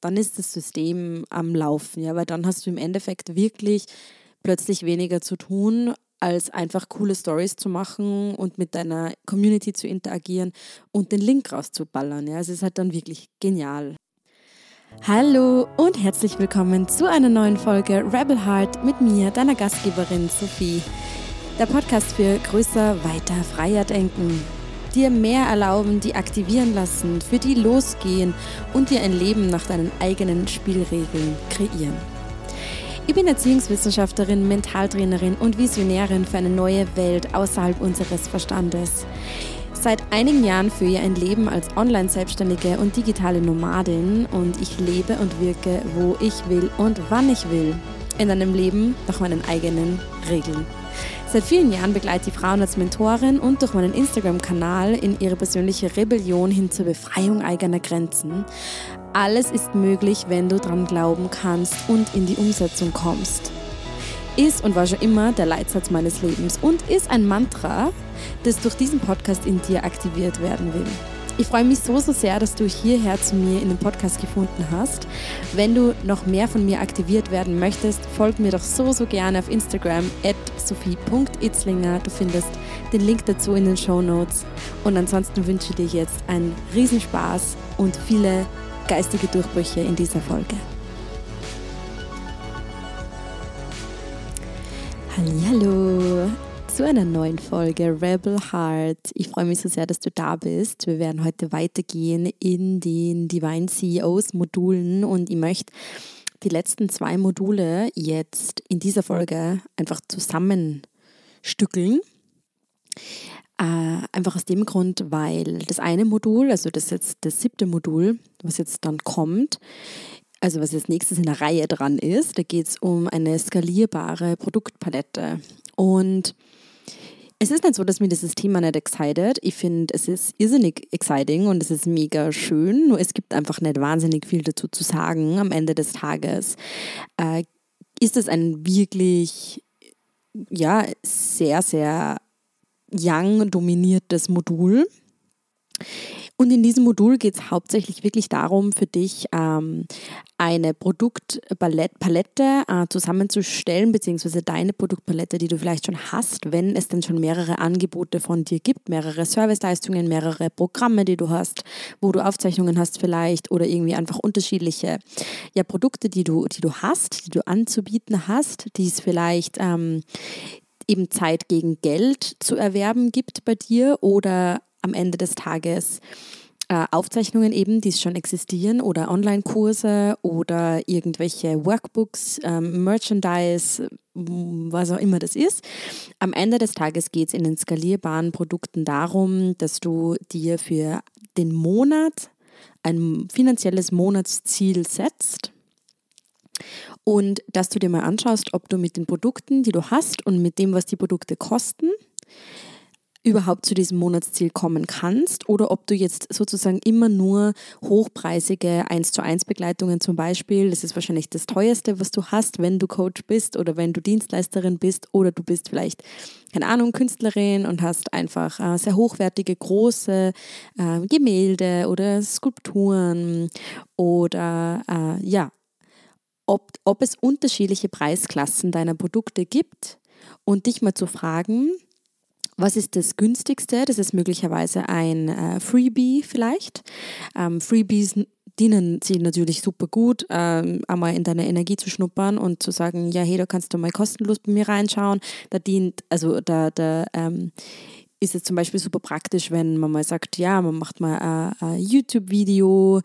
dann ist das System am Laufen, ja, weil dann hast du im Endeffekt wirklich plötzlich weniger zu tun, als einfach coole Stories zu machen und mit deiner Community zu interagieren und den Link rauszuballern. Ja, es ist halt dann wirklich genial. Hallo und herzlich willkommen zu einer neuen Folge Rebel Heart mit mir, deiner Gastgeberin Sophie. Der Podcast für größer, weiter, freier denken. Dir mehr erlauben, die aktivieren lassen, für die losgehen und dir ein Leben nach deinen eigenen Spielregeln kreieren. Ich bin Erziehungswissenschaftlerin, Mentaltrainerin und Visionärin für eine neue Welt außerhalb unseres Verstandes. Seit einigen Jahren führe ich ein Leben als Online-Selbstständige und digitale Nomadin und ich lebe und wirke, wo ich will und wann ich will. In einem Leben nach meinen eigenen Regeln. Seit vielen Jahren begleite ich Frauen als Mentorin und durch meinen Instagram-Kanal in ihre persönliche Rebellion hin zur Befreiung eigener Grenzen. Alles ist möglich, wenn du dran glauben kannst und in die Umsetzung kommst. Ist und war schon immer der Leitsatz meines Lebens und ist ein Mantra, das durch diesen Podcast in dir aktiviert werden will. Ich freue mich so, so sehr, dass du hierher zu mir in den Podcast gefunden hast. Wenn du noch mehr von mir aktiviert werden möchtest, folg mir doch so, so gerne auf Instagram at sophie.itzlinger. Du findest den Link dazu in den Show Notes. Und ansonsten wünsche ich dir jetzt einen Riesenspaß und viele geistige Durchbrüche in dieser Folge. Hallo zu einer neuen Folge Rebel Heart. Ich freue mich so sehr, dass du da bist. Wir werden heute weitergehen in den Divine CEOs Modulen und ich möchte die letzten zwei Module jetzt in dieser Folge einfach zusammenstückeln. Äh, einfach aus dem Grund, weil das eine Modul, also das jetzt das siebte Modul, was jetzt dann kommt, also was jetzt nächstes in der Reihe dran ist, da geht es um eine skalierbare Produktpalette. Und es ist nicht so, dass mir dieses Thema nicht excited. Ich finde, es ist irrsinnig exciting und es ist mega schön. Nur es gibt einfach nicht wahnsinnig viel dazu zu sagen am Ende des Tages. Äh, ist es ein wirklich, ja, sehr, sehr Young dominiertes Modul. Und in diesem Modul geht es hauptsächlich wirklich darum, für dich ähm, eine Produktpalette äh, zusammenzustellen, beziehungsweise deine Produktpalette, die du vielleicht schon hast, wenn es denn schon mehrere Angebote von dir gibt, mehrere Serviceleistungen, mehrere Programme, die du hast, wo du Aufzeichnungen hast vielleicht oder irgendwie einfach unterschiedliche ja, Produkte, die du, die du hast, die du anzubieten hast, die es vielleicht ähm, eben Zeit gegen Geld zu erwerben gibt bei dir oder am Ende des Tages äh, Aufzeichnungen eben, die schon existieren oder Online-Kurse oder irgendwelche Workbooks, ähm, Merchandise, was auch immer das ist. Am Ende des Tages geht es in den skalierbaren Produkten darum, dass du dir für den Monat ein finanzielles Monatsziel setzt und dass du dir mal anschaust, ob du mit den Produkten, die du hast und mit dem, was die Produkte kosten, überhaupt zu diesem Monatsziel kommen kannst oder ob du jetzt sozusagen immer nur hochpreisige 1 zu 1 Begleitungen zum Beispiel, das ist wahrscheinlich das teuerste, was du hast, wenn du Coach bist oder wenn du Dienstleisterin bist oder du bist vielleicht, keine Ahnung, Künstlerin und hast einfach äh, sehr hochwertige, große äh, Gemälde oder Skulpturen oder äh, ja, ob, ob es unterschiedliche Preisklassen deiner Produkte gibt und dich mal zu fragen, was ist das günstigste? Das ist möglicherweise ein äh, Freebie vielleicht. Ähm, Freebies dienen sie natürlich super gut, ähm, einmal in deine Energie zu schnuppern und zu sagen, ja, hey, da kannst du mal kostenlos bei mir reinschauen. Da dient, also da, da ähm, ist es zum Beispiel super praktisch, wenn man mal sagt, ja, man macht mal ein, ein YouTube-Video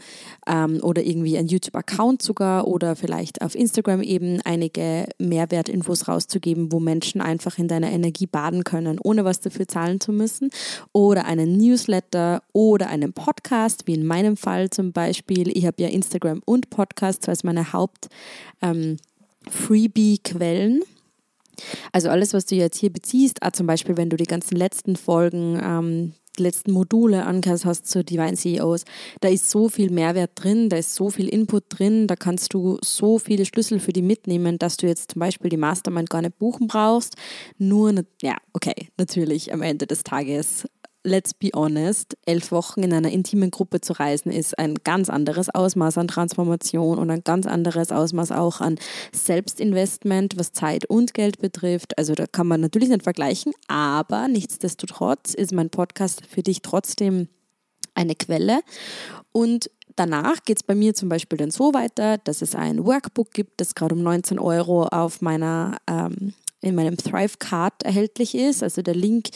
ähm, oder irgendwie ein YouTube-Account sogar oder vielleicht auf Instagram eben einige Mehrwertinfos rauszugeben, wo Menschen einfach in deiner Energie baden können, ohne was dafür zahlen zu müssen. Oder einen Newsletter oder einen Podcast, wie in meinem Fall zum Beispiel. Ich habe ja Instagram und Podcast als meine Haupt-Freebie-Quellen. Ähm, also alles, was du jetzt hier beziehst, ah, zum Beispiel, wenn du die ganzen letzten Folgen, ähm, die letzten Module angehört hast zu Divine CEOs, da ist so viel Mehrwert drin, da ist so viel Input drin, da kannst du so viele Schlüssel für die mitnehmen, dass du jetzt zum Beispiel die Mastermind gar nicht buchen brauchst. Nur, ja, okay, natürlich am Ende des Tages let's be honest, elf Wochen in einer intimen Gruppe zu reisen, ist ein ganz anderes Ausmaß an Transformation und ein ganz anderes Ausmaß auch an Selbstinvestment, was Zeit und Geld betrifft. Also da kann man natürlich nicht vergleichen, aber nichtsdestotrotz ist mein Podcast für dich trotzdem eine Quelle. Und danach geht es bei mir zum Beispiel dann so weiter, dass es ein Workbook gibt, das gerade um 19 Euro auf meiner ähm, in meinem Thrive Card erhältlich ist. Also der Link,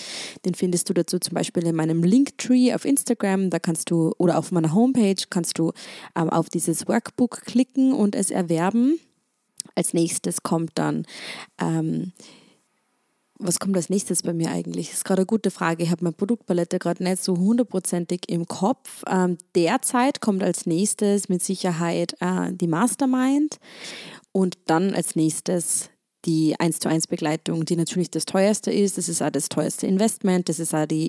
den findest du dazu zum Beispiel in meinem Linktree auf Instagram. Da kannst du oder auf meiner Homepage kannst du ähm, auf dieses Workbook klicken und es erwerben. Als nächstes kommt dann ähm, was kommt als nächstes bei mir eigentlich? Das ist gerade eine gute Frage. Ich habe meine Produktpalette gerade nicht so hundertprozentig im Kopf. Ähm, derzeit kommt als nächstes mit Sicherheit äh, die Mastermind und dann als nächstes die 1 zu 1 Begleitung, die natürlich das teuerste ist. Das ist auch das teuerste Investment. Das ist auch die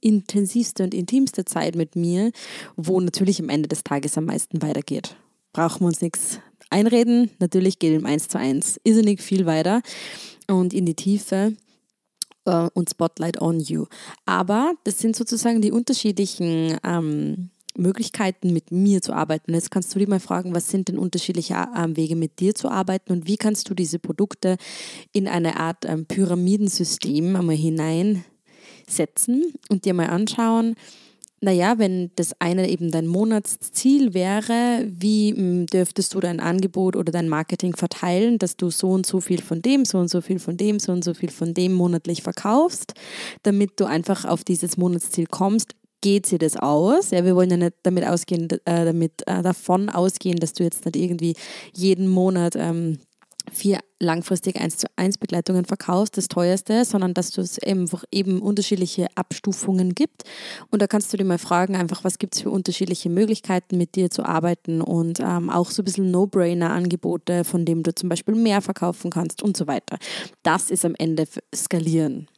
intensivste und intimste Zeit mit mir, wo natürlich am Ende des Tages am meisten weitergeht. Brauchen wir uns nichts einreden. Natürlich geht im 1 zu 1 irrsinnig viel weiter und in die Tiefe äh, und Spotlight on You. Aber das sind sozusagen die unterschiedlichen ähm, Möglichkeiten, mit mir zu arbeiten. Jetzt kannst du dir mal fragen, was sind denn unterschiedliche ähm, Wege, mit dir zu arbeiten und wie kannst du diese Produkte in eine Art ähm, Pyramidensystem einmal hineinsetzen und dir mal anschauen, naja, wenn das eine eben dein Monatsziel wäre, wie hm, dürftest du dein Angebot oder dein Marketing verteilen, dass du so und so viel von dem, so und so viel von dem, so und so viel von dem monatlich verkaufst, damit du einfach auf dieses Monatsziel kommst, geht sie das aus. Ja, wir wollen ja nicht damit ausgehen, äh, damit äh, davon ausgehen, dass du jetzt nicht irgendwie jeden Monat ähm, vier langfristig 1 zu 1 Begleitungen verkaufst, das teuerste, sondern dass du es einfach eben unterschiedliche Abstufungen gibt. Und da kannst du dir mal fragen, einfach, was gibt es für unterschiedliche Möglichkeiten, mit dir zu arbeiten und ähm, auch so ein bisschen No-Brainer-Angebote, von denen du zum Beispiel mehr verkaufen kannst und so weiter. Das ist am Ende skalieren.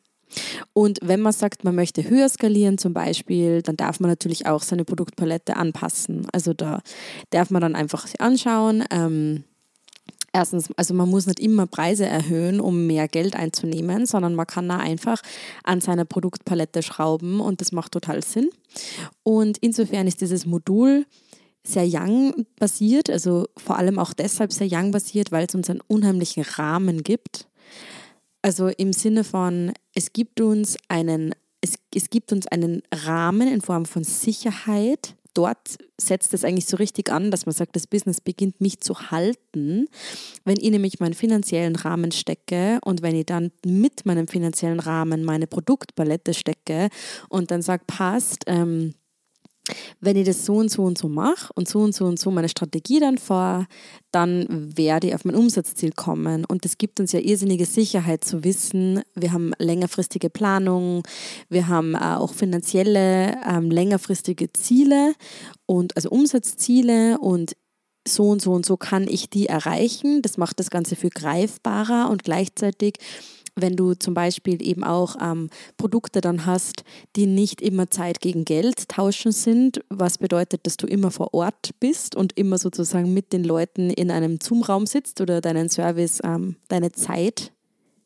Und wenn man sagt, man möchte höher skalieren zum Beispiel, dann darf man natürlich auch seine Produktpalette anpassen. Also da darf man dann einfach anschauen. Ähm, erstens, also man muss nicht immer Preise erhöhen, um mehr Geld einzunehmen, sondern man kann da einfach an seiner Produktpalette schrauben und das macht total Sinn. Und insofern ist dieses Modul sehr Young basiert, also vor allem auch deshalb sehr Young basiert, weil es uns einen unheimlichen Rahmen gibt. Also im Sinne von, es gibt uns einen, es, es gibt uns einen Rahmen in Form von Sicherheit. Dort setzt es eigentlich so richtig an, dass man sagt, das Business beginnt mich zu halten. Wenn ich nämlich meinen finanziellen Rahmen stecke und wenn ich dann mit meinem finanziellen Rahmen meine Produktpalette stecke und dann sage, passt, ähm, wenn ich das so und so und so mache und so und so und so meine Strategie dann vor, dann werde ich auf mein Umsatzziel kommen. Und das gibt uns ja irrsinnige Sicherheit zu wissen, wir haben längerfristige Planung, wir haben äh, auch finanzielle ähm, längerfristige Ziele und also Umsatzziele und so und so und so kann ich die erreichen. Das macht das Ganze viel greifbarer und gleichzeitig wenn du zum Beispiel eben auch ähm, Produkte dann hast, die nicht immer Zeit gegen Geld tauschen sind, was bedeutet, dass du immer vor Ort bist und immer sozusagen mit den Leuten in einem Zoom-Raum sitzt oder deinen Service, ähm, deine Zeit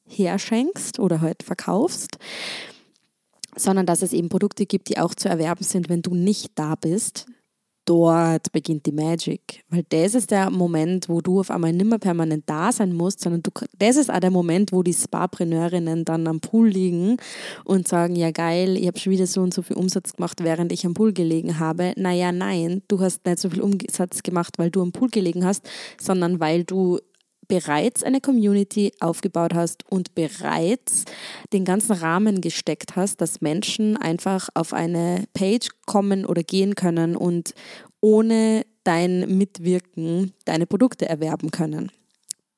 herschenkst oder halt verkaufst, sondern dass es eben Produkte gibt, die auch zu erwerben sind, wenn du nicht da bist, dort beginnt die Magic. Weil das ist der Moment, wo du auf einmal nicht mehr permanent da sein musst, sondern du, das ist auch der Moment, wo die Spa-Preneurinnen dann am Pool liegen und sagen, ja geil, ich habe schon wieder so und so viel Umsatz gemacht, während ich am Pool gelegen habe. Naja, nein, du hast nicht so viel Umsatz gemacht, weil du am Pool gelegen hast, sondern weil du bereits eine Community aufgebaut hast und bereits den ganzen Rahmen gesteckt hast, dass Menschen einfach auf eine Page kommen oder gehen können und ohne dein Mitwirken deine Produkte erwerben können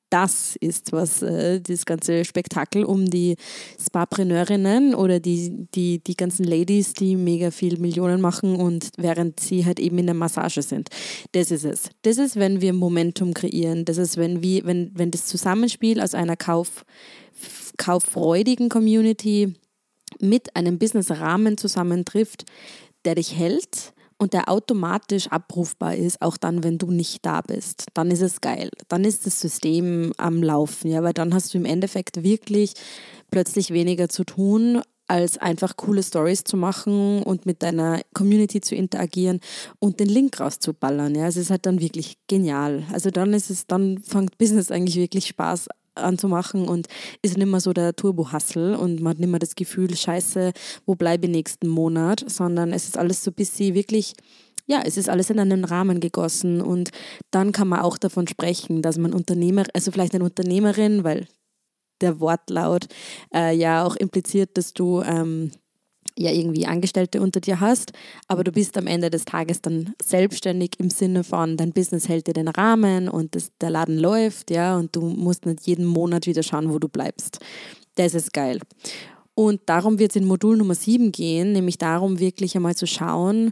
das ist, was äh, das ganze Spektakel um die Spa-Preneurinnen oder die, die, die ganzen Ladies, die mega viel Millionen machen und während sie halt eben in der Massage sind. Das ist es. Das ist, wenn wir Momentum kreieren. Das ist, wenn, wir, wenn, wenn das Zusammenspiel aus einer Kauf, kauffreudigen Community mit einem Business-Rahmen zusammentrifft, der dich hält, und der automatisch abrufbar ist, auch dann, wenn du nicht da bist, dann ist es geil. Dann ist das System am Laufen, ja, weil dann hast du im Endeffekt wirklich plötzlich weniger zu tun als einfach coole Stories zu machen und mit deiner Community zu interagieren und den Link rauszuballern. Ja, es ist halt dann wirklich genial. Also dann ist es, dann fängt Business eigentlich wirklich Spaß anzumachen und ist nicht mehr so der Turbo-Hustle und man hat nicht mehr das Gefühl, scheiße, wo bleibe ich nächsten Monat, sondern es ist alles so ein bisschen wirklich ja, es ist alles in einen Rahmen gegossen und dann kann man auch davon sprechen, dass man Unternehmer, also vielleicht eine Unternehmerin, weil der Wortlaut äh, ja auch impliziert, dass du ähm, ja irgendwie Angestellte unter dir hast, aber du bist am Ende des Tages dann selbstständig im Sinne von, dein Business hält dir den Rahmen und das, der Laden läuft, ja, und du musst nicht jeden Monat wieder schauen, wo du bleibst. Das ist geil. Und darum wird es in Modul Nummer 7 gehen, nämlich darum, wirklich einmal zu schauen,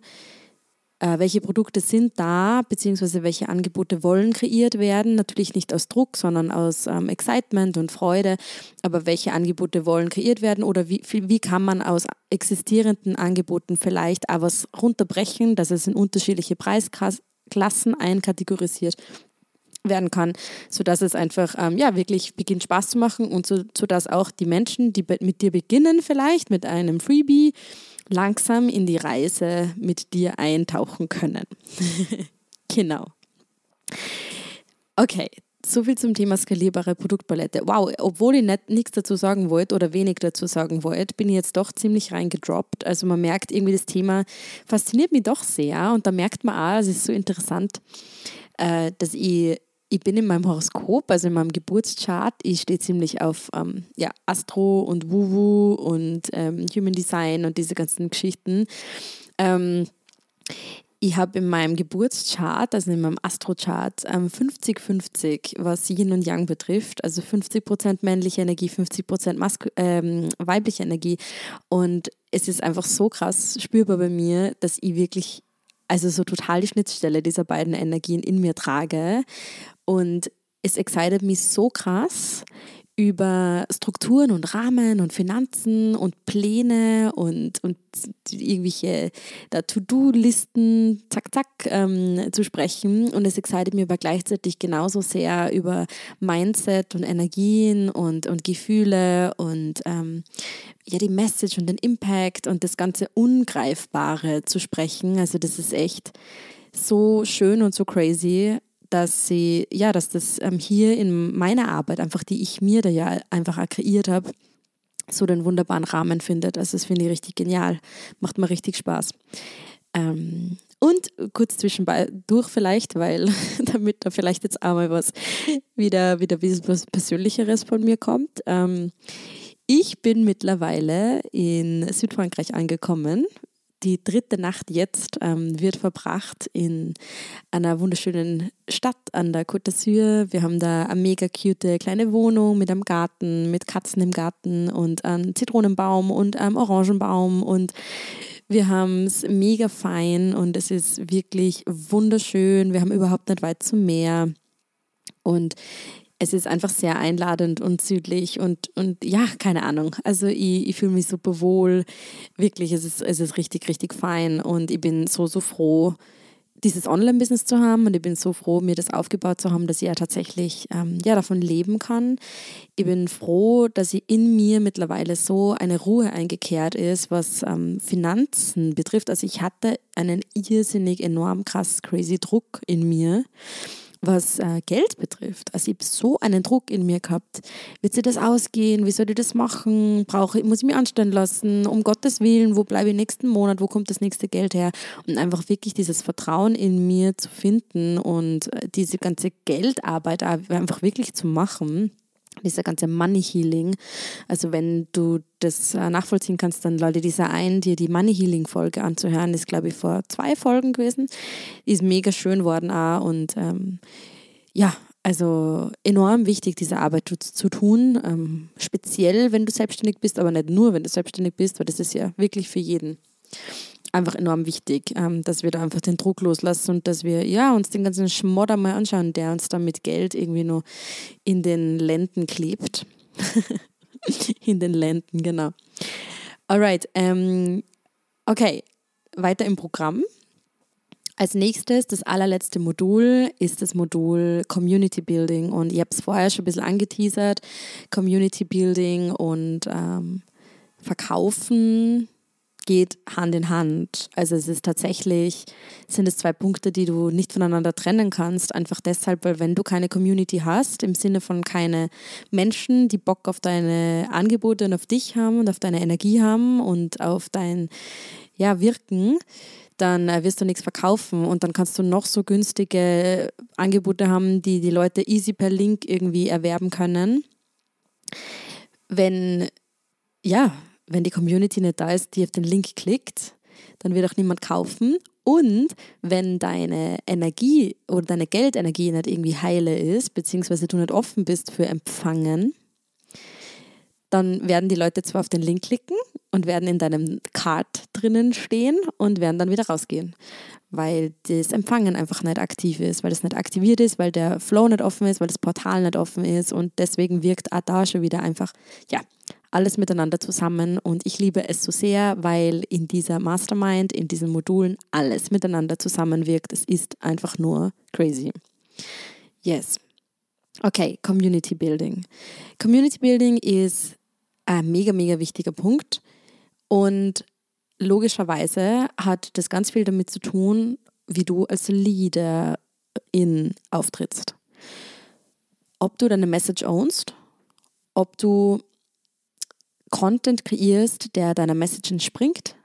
äh, welche Produkte sind da, beziehungsweise welche Angebote wollen kreiert werden. Natürlich nicht aus Druck, sondern aus ähm, Excitement und Freude. Aber welche Angebote wollen kreiert werden oder wie, wie kann man aus existierenden Angeboten vielleicht auch was runterbrechen, dass es in unterschiedliche Preisklassen einkategorisiert werden kann, sodass es einfach ähm, ja, wirklich beginnt Spaß zu machen und so, sodass auch die Menschen, die mit dir beginnen vielleicht mit einem Freebie, langsam in die Reise mit dir eintauchen können. genau. Okay, so viel zum Thema skalierbare Produktpalette. Wow, obwohl ich nicht, nichts dazu sagen wollte oder wenig dazu sagen wollte, bin ich jetzt doch ziemlich reingedroppt. Also man merkt irgendwie, das Thema fasziniert mich doch sehr und da merkt man auch, es ist so interessant, äh, dass ich ich bin in meinem Horoskop, also in meinem Geburtschart, ich stehe ziemlich auf ähm, ja, Astro und Wuwu und ähm, Human Design und diese ganzen Geschichten. Ähm, ich habe in meinem Geburtschart, also in meinem Astrochart, 50-50, ähm, was Yin und Yang betrifft. Also 50% männliche Energie, 50% ähm, weibliche Energie. Und es ist einfach so krass spürbar bei mir, dass ich wirklich also so total die Schnittstelle dieser beiden Energien in mir trage. Und es excited mich so krass, über Strukturen und Rahmen und Finanzen und Pläne und, und irgendwelche To-Do-Listen, zack, zack, ähm, zu sprechen. Und es excited mir aber gleichzeitig genauso sehr über Mindset und Energien und, und Gefühle und ähm, ja, die Message und den Impact und das ganze Ungreifbare zu sprechen. Also das ist echt so schön und so crazy dass sie, ja, dass das ähm, hier in meiner Arbeit, einfach die ich mir da ja einfach kreiert habe, so den wunderbaren Rahmen findet. Also das finde ich richtig genial. Macht mir richtig Spaß. Ähm, und kurz zwischendurch vielleicht, weil damit da vielleicht jetzt auch mal was wieder, wieder was Persönlicheres von mir kommt. Ähm, ich bin mittlerweile in Südfrankreich angekommen die dritte Nacht jetzt ähm, wird verbracht in einer wunderschönen Stadt an der Côte d'Azur. Wir haben da eine mega cute kleine Wohnung mit einem Garten, mit Katzen im Garten und einem Zitronenbaum und einem Orangenbaum und wir haben es mega fein und es ist wirklich wunderschön. Wir haben überhaupt nicht weit zum Meer. Und es ist einfach sehr einladend und südlich und, und ja, keine Ahnung. Also ich, ich fühle mich super wohl. Wirklich, es ist, es ist richtig, richtig fein und ich bin so, so froh, dieses Online-Business zu haben und ich bin so froh, mir das aufgebaut zu haben, dass ich ja tatsächlich ähm, ja, davon leben kann. Ich bin froh, dass ich in mir mittlerweile so eine Ruhe eingekehrt ist, was ähm, Finanzen betrifft. Also ich hatte einen irrsinnig enorm krass crazy Druck in mir was äh, Geld betrifft. Also ich habe so einen Druck in mir gehabt. Wird sie das ausgehen? Wie soll ich das machen? Brauche, muss ich mich anstellen lassen? Um Gottes Willen, wo bleibe ich nächsten Monat? Wo kommt das nächste Geld her? Und einfach wirklich dieses Vertrauen in mir zu finden und äh, diese ganze Geldarbeit einfach wirklich zu machen dieser ganze Money Healing. Also wenn du das äh, nachvollziehen kannst, dann lade dieser ein, dir die Money Healing Folge anzuhören. Ist, glaube ich, vor zwei Folgen gewesen. Ist mega schön worden auch und ähm, ja, also enorm wichtig, diese Arbeit zu, zu tun. Ähm, speziell, wenn du selbstständig bist, aber nicht nur, wenn du selbstständig bist, weil das ist ja wirklich für jeden einfach enorm wichtig, ähm, dass wir da einfach den Druck loslassen und dass wir ja, uns den ganzen Schmodder mal anschauen, der uns da mit Geld irgendwie nur in den Lenden klebt. in den Lenden, genau. Alright, ähm, okay, weiter im Programm. Als nächstes, das allerletzte Modul, ist das Modul Community Building. Und ich habe es vorher schon ein bisschen angeteasert. Community Building und ähm, Verkaufen geht Hand in Hand. Also es ist tatsächlich, sind es zwei Punkte, die du nicht voneinander trennen kannst. Einfach deshalb, weil wenn du keine Community hast, im Sinne von keine Menschen, die Bock auf deine Angebote und auf dich haben und auf deine Energie haben und auf dein ja, Wirken, dann äh, wirst du nichts verkaufen und dann kannst du noch so günstige Angebote haben, die die Leute easy per Link irgendwie erwerben können. Wenn, ja, wenn die Community nicht da ist, die auf den Link klickt, dann wird auch niemand kaufen. Und wenn deine Energie oder deine Geldenergie nicht irgendwie heile ist, beziehungsweise du nicht offen bist für Empfangen, dann werden die Leute zwar auf den Link klicken und werden in deinem Card drinnen stehen und werden dann wieder rausgehen, weil das Empfangen einfach nicht aktiv ist, weil es nicht aktiviert ist, weil der Flow nicht offen ist, weil das Portal nicht offen ist und deswegen wirkt schon wieder einfach, ja, alles miteinander zusammen und ich liebe es so sehr, weil in dieser Mastermind, in diesen Modulen alles miteinander zusammenwirkt. Es ist einfach nur crazy. Yes. Okay, Community Building. Community Building ist ein mega, mega wichtiger Punkt. Und logischerweise hat das ganz viel damit zu tun, wie du als Leader in auftrittst. Ob du deine Message ownst, ob du Content kreierst, der deiner Message entspringt,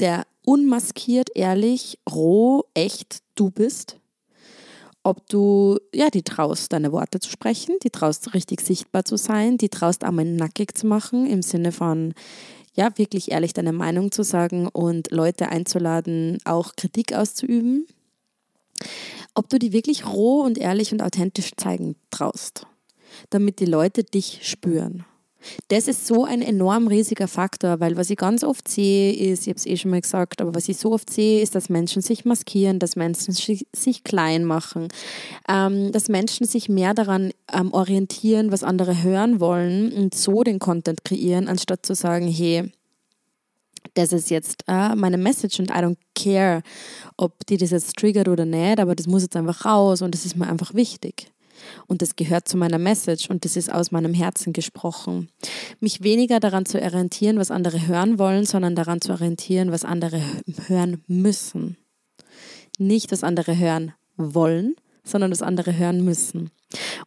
der unmaskiert, ehrlich, roh, echt du bist ob du ja, die traust, deine Worte zu sprechen, die traust, richtig sichtbar zu sein, die traust, einmal nackig zu machen, im Sinne von, ja, wirklich ehrlich deine Meinung zu sagen und Leute einzuladen, auch Kritik auszuüben. Ob du die wirklich roh und ehrlich und authentisch zeigen traust, damit die Leute dich spüren. Das ist so ein enorm riesiger Faktor, weil was ich ganz oft sehe, ist, ich habe es eh schon mal gesagt, aber was ich so oft sehe, ist, dass Menschen sich maskieren, dass Menschen sich klein machen, ähm, dass Menschen sich mehr daran ähm, orientieren, was andere hören wollen und so den Content kreieren, anstatt zu sagen, hey, das ist jetzt äh, meine Message und I don't care, ob die das jetzt triggert oder nicht, aber das muss jetzt einfach raus und das ist mir einfach wichtig und das gehört zu meiner Message und das ist aus meinem Herzen gesprochen. Mich weniger daran zu orientieren, was andere hören wollen, sondern daran zu orientieren, was andere hören müssen. Nicht, was andere hören wollen, sondern was andere hören müssen.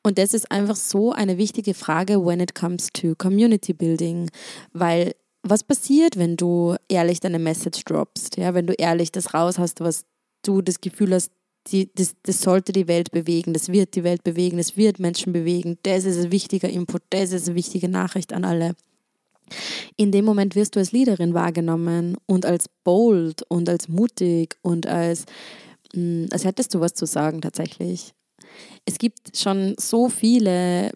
Und das ist einfach so eine wichtige Frage, when it comes to Community Building, weil was passiert, wenn du ehrlich deine Message droppst, ja, wenn du ehrlich das raus hast, was du das Gefühl hast, die, das, das sollte die Welt bewegen, das wird die Welt bewegen, das wird Menschen bewegen, das ist ein wichtiger Input, das ist eine wichtige Nachricht an alle. In dem Moment wirst du als Leaderin wahrgenommen und als bold und als mutig und als, mm, als hättest du was zu sagen tatsächlich. Es gibt schon so viele,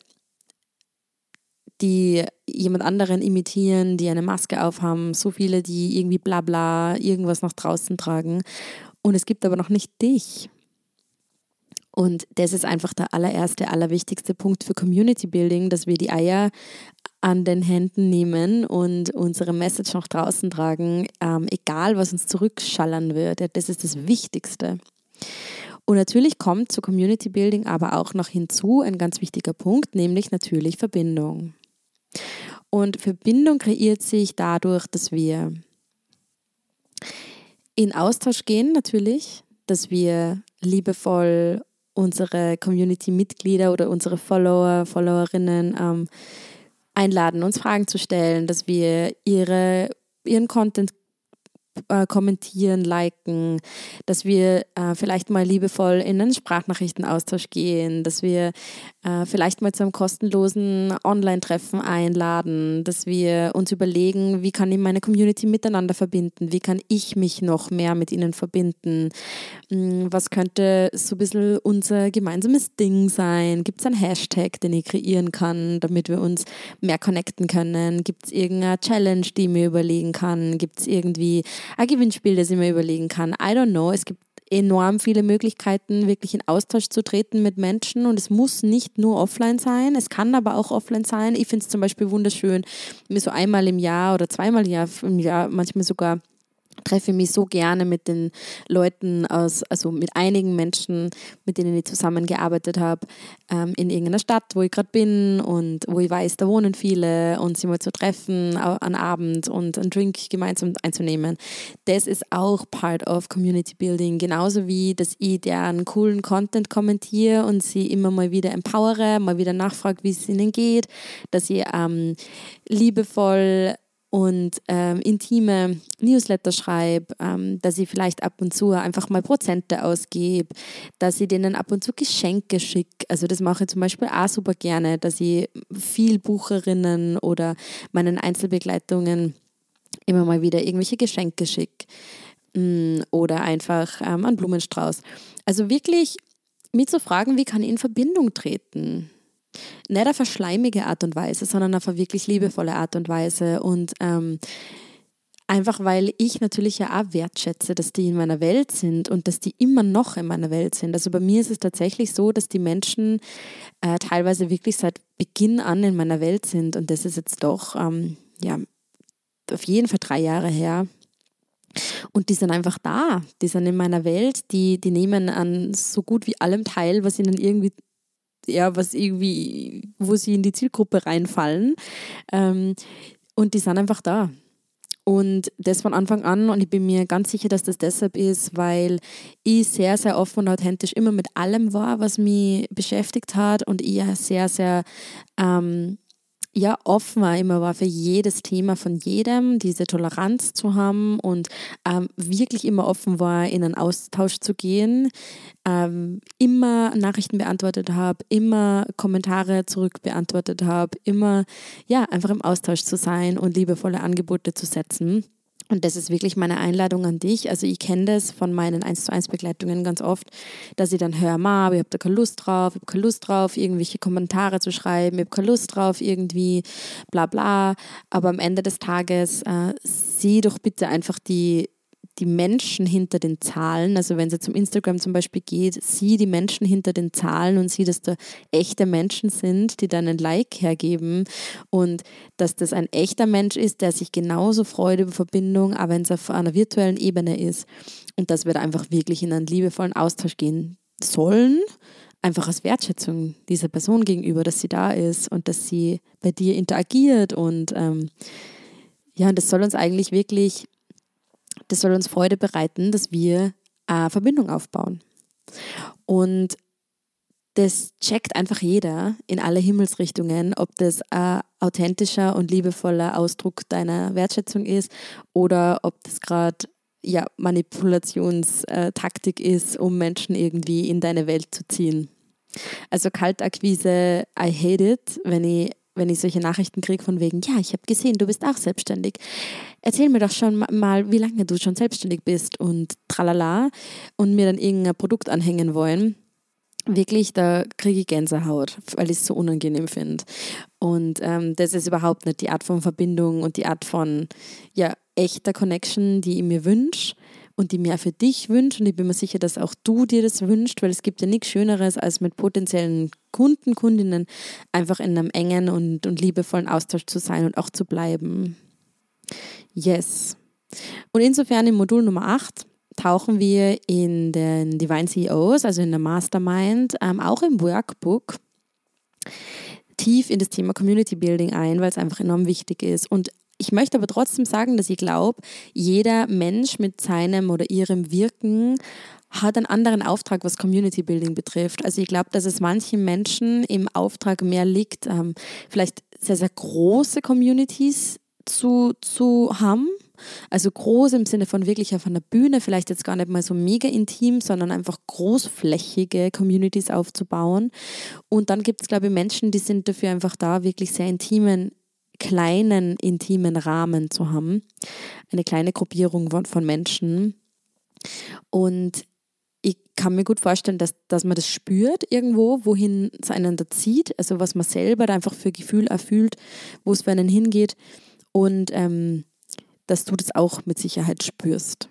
die jemand anderen imitieren, die eine Maske aufhaben, so viele, die irgendwie bla bla irgendwas nach draußen tragen. Und es gibt aber noch nicht dich. Und das ist einfach der allererste, allerwichtigste Punkt für Community Building, dass wir die Eier an den Händen nehmen und unsere Message nach draußen tragen, ähm, egal was uns zurückschallern wird. Das ist das Wichtigste. Und natürlich kommt zu Community Building aber auch noch hinzu ein ganz wichtiger Punkt, nämlich natürlich Verbindung. Und Verbindung kreiert sich dadurch, dass wir in Austausch gehen, natürlich, dass wir liebevoll unsere Community-Mitglieder oder unsere Follower, Followerinnen ähm, einladen, uns Fragen zu stellen, dass wir ihre, ihren Content äh, kommentieren, liken, dass wir äh, vielleicht mal liebevoll in einen Sprachnachrichtenaustausch gehen, dass wir äh, vielleicht mal zu einem kostenlosen Online-Treffen einladen, dass wir uns überlegen, wie kann ich meine Community miteinander verbinden, wie kann ich mich noch mehr mit ihnen verbinden, hm, was könnte so ein bisschen unser gemeinsames Ding sein, gibt es einen Hashtag, den ich kreieren kann, damit wir uns mehr connecten können, gibt es irgendeine Challenge, die ich mir überlegen kann, gibt es irgendwie ein Gewinnspiel, das ich mir überlegen kann. I don't know. Es gibt enorm viele Möglichkeiten, wirklich in Austausch zu treten mit Menschen und es muss nicht nur offline sein, es kann aber auch offline sein. Ich finde es zum Beispiel wunderschön, mir so einmal im Jahr oder zweimal im Jahr, im Jahr manchmal sogar treffe mich so gerne mit den Leuten aus, also mit einigen Menschen, mit denen ich zusammengearbeitet habe, ähm, in irgendeiner Stadt, wo ich gerade bin und wo ich weiß, da wohnen viele und sie mal zu treffen an Abend und einen Drink gemeinsam einzunehmen. Das ist auch part of Community Building, genauso wie, dass ich deren coolen Content kommentiere und sie immer mal wieder empowere, mal wieder nachfrage, wie es ihnen geht, dass ich ähm, liebevoll und ähm, intime Newsletter schreibe, ähm, dass ich vielleicht ab und zu einfach mal Prozente ausgebe, dass ich denen ab und zu Geschenke schicke. Also das mache ich zum Beispiel auch super gerne, dass ich viel Bucherinnen oder meinen Einzelbegleitungen immer mal wieder irgendwelche Geschenke schicke mm, oder einfach ähm, einen Blumenstrauß. Also wirklich mich zu fragen, wie kann ich in Verbindung treten? Nicht auf eine schleimige Art und Weise, sondern auf eine wirklich liebevolle Art und Weise. Und ähm, einfach weil ich natürlich ja auch wertschätze, dass die in meiner Welt sind und dass die immer noch in meiner Welt sind. Also bei mir ist es tatsächlich so, dass die Menschen äh, teilweise wirklich seit Beginn an in meiner Welt sind. Und das ist jetzt doch, ähm, ja, auf jeden Fall drei Jahre her. Und die sind einfach da, die sind in meiner Welt, die, die nehmen an so gut wie allem teil, was ihnen irgendwie ja, was irgendwie, wo sie in die Zielgruppe reinfallen. Ähm, und die sind einfach da. Und das von Anfang an, und ich bin mir ganz sicher, dass das deshalb ist, weil ich sehr, sehr offen und authentisch immer mit allem war, was mich beschäftigt hat und ich sehr, sehr ähm, ja offener immer war für jedes Thema von jedem, diese Toleranz zu haben und ähm, wirklich immer offen war, in einen Austausch zu gehen, ähm, immer Nachrichten beantwortet habe, immer Kommentare zurück beantwortet habe, immer ja einfach im Austausch zu sein und liebevolle Angebote zu setzen. Und das ist wirklich meine Einladung an dich. Also ich kenne das von meinen 1 zu 1 Begleitungen ganz oft, dass ich dann höre, Ma, ich habe da keine Lust drauf, ich habe keine Lust drauf, irgendwelche Kommentare zu schreiben, ich habe keine Lust drauf, irgendwie bla bla. Aber am Ende des Tages äh, sieh doch bitte einfach die, die Menschen hinter den Zahlen, also wenn sie zum Instagram zum Beispiel geht, sieh die Menschen hinter den Zahlen und sieh, dass da echte Menschen sind, die dann ein Like hergeben. Und dass das ein echter Mensch ist, der sich genauso freut über Verbindung, aber wenn es auf einer virtuellen Ebene ist. Und dass wir da einfach wirklich in einen liebevollen Austausch gehen sollen, einfach als Wertschätzung dieser Person gegenüber, dass sie da ist und dass sie bei dir interagiert. Und ähm, ja, und das soll uns eigentlich wirklich das soll uns Freude bereiten, dass wir eine Verbindung aufbauen. Und das checkt einfach jeder in alle Himmelsrichtungen, ob das ein authentischer und liebevoller Ausdruck deiner Wertschätzung ist oder ob das gerade ja, Manipulationstaktik ist, um Menschen irgendwie in deine Welt zu ziehen. Also Kaltakquise, I hate it, wenn ich wenn ich solche Nachrichten kriege von wegen, ja, ich habe gesehen, du bist auch selbstständig. Erzähl mir doch schon mal, wie lange du schon selbstständig bist und tralala und mir dann irgendein Produkt anhängen wollen. Wirklich, da kriege ich Gänsehaut, weil ich es so unangenehm finde. Und ähm, das ist überhaupt nicht die Art von Verbindung und die Art von ja, echter Connection, die ich mir wünsche und die mir für dich wünscht. Und ich bin mir sicher, dass auch du dir das wünschst, weil es gibt ja nichts Schöneres, als mit potenziellen Kunden, Kundinnen einfach in einem engen und, und liebevollen Austausch zu sein und auch zu bleiben. Yes. Und insofern im Modul Nummer 8 tauchen wir in den Divine CEOs, also in der Mastermind, ähm, auch im Workbook tief in das Thema Community Building ein, weil es einfach enorm wichtig ist. Und ich möchte aber trotzdem sagen, dass ich glaube, jeder Mensch mit seinem oder ihrem Wirken hat einen anderen Auftrag, was Community Building betrifft. Also ich glaube, dass es manchen Menschen im Auftrag mehr liegt, ähm, vielleicht sehr, sehr große Communities zu, zu haben. Also groß im Sinne von wirklich auf einer Bühne, vielleicht jetzt gar nicht mal so mega intim, sondern einfach großflächige Communities aufzubauen. Und dann gibt es, glaube ich, Menschen, die sind dafür einfach da, wirklich sehr intimen kleinen, intimen Rahmen zu haben. Eine kleine Gruppierung von, Menschen. Und ich kann mir gut vorstellen, dass, dass man das spürt irgendwo, wohin es einen da zieht, also was man selber da einfach für Gefühl erfüllt, wo es für einen hingeht und ähm, dass du das auch mit Sicherheit spürst.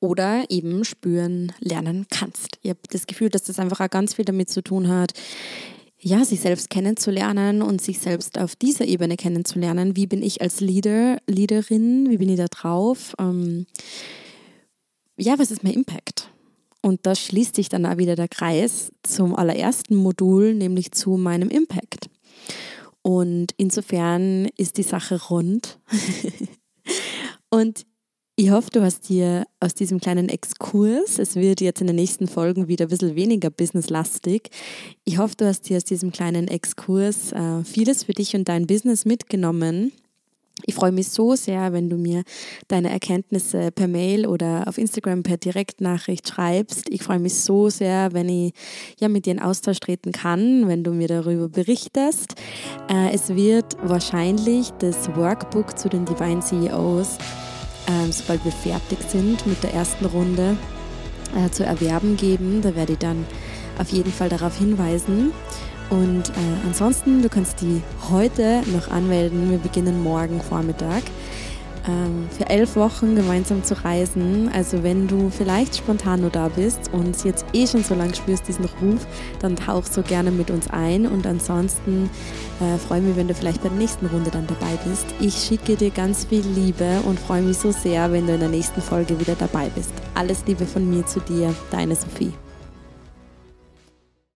Oder eben spüren lernen kannst. Ich habe das Gefühl, dass das einfach auch ganz viel damit zu tun hat, ja, sich selbst kennenzulernen und sich selbst auf dieser Ebene kennenzulernen. Wie bin ich als Leader, Leaderin? Wie bin ich da drauf? Ähm, ja, was ist mein Impact? Und da schließt sich dann auch wieder der Kreis zum allerersten Modul, nämlich zu meinem Impact. Und insofern ist die Sache rund. und ich hoffe, du hast dir aus diesem kleinen Exkurs, es wird jetzt in den nächsten Folgen wieder ein bisschen weniger businesslastig, ich hoffe, du hast dir aus diesem kleinen Exkurs äh, vieles für dich und dein Business mitgenommen. Ich freue mich so sehr, wenn du mir deine Erkenntnisse per Mail oder auf Instagram per Direktnachricht schreibst. Ich freue mich so sehr, wenn ich ja mit dir in Austausch treten kann, wenn du mir darüber berichtest. Äh, es wird wahrscheinlich das Workbook zu den Divine CEOs ähm, sobald wir fertig sind mit der ersten Runde äh, zu erwerben geben. Da werde ich dann auf jeden Fall darauf hinweisen. Und äh, ansonsten, du kannst die heute noch anmelden. Wir beginnen morgen Vormittag für elf Wochen gemeinsam zu reisen. Also wenn du vielleicht spontan nur da bist und jetzt eh schon so lange spürst diesen Ruf, dann tauch so gerne mit uns ein. Und ansonsten äh, freue mich, wenn du vielleicht bei der nächsten Runde dann dabei bist. Ich schicke dir ganz viel Liebe und freue mich so sehr, wenn du in der nächsten Folge wieder dabei bist. Alles Liebe von mir zu dir, deine Sophie.